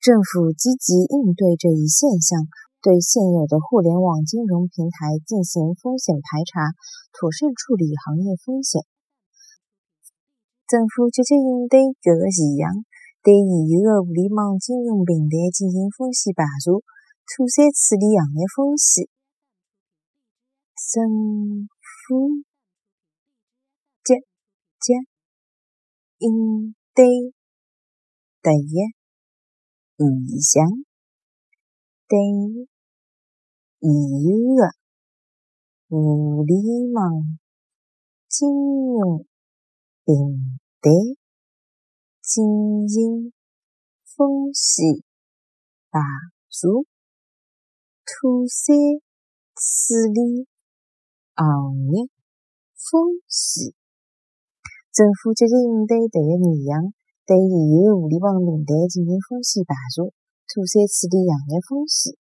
政府积极应对这一现象，对现有的互联网金融平台进行风险排查，妥善处理行业风险。政府积极应对这个现象，对现有的互联网金融平台进行风险排查，妥善处理行业风险。政府积极应对这一。现象对现有的互联网金融平台进行风险排查，妥善处理行业风险。政府积极应对这个现象。对现有的互联网平台进行风险排查，妥善处理行业风险。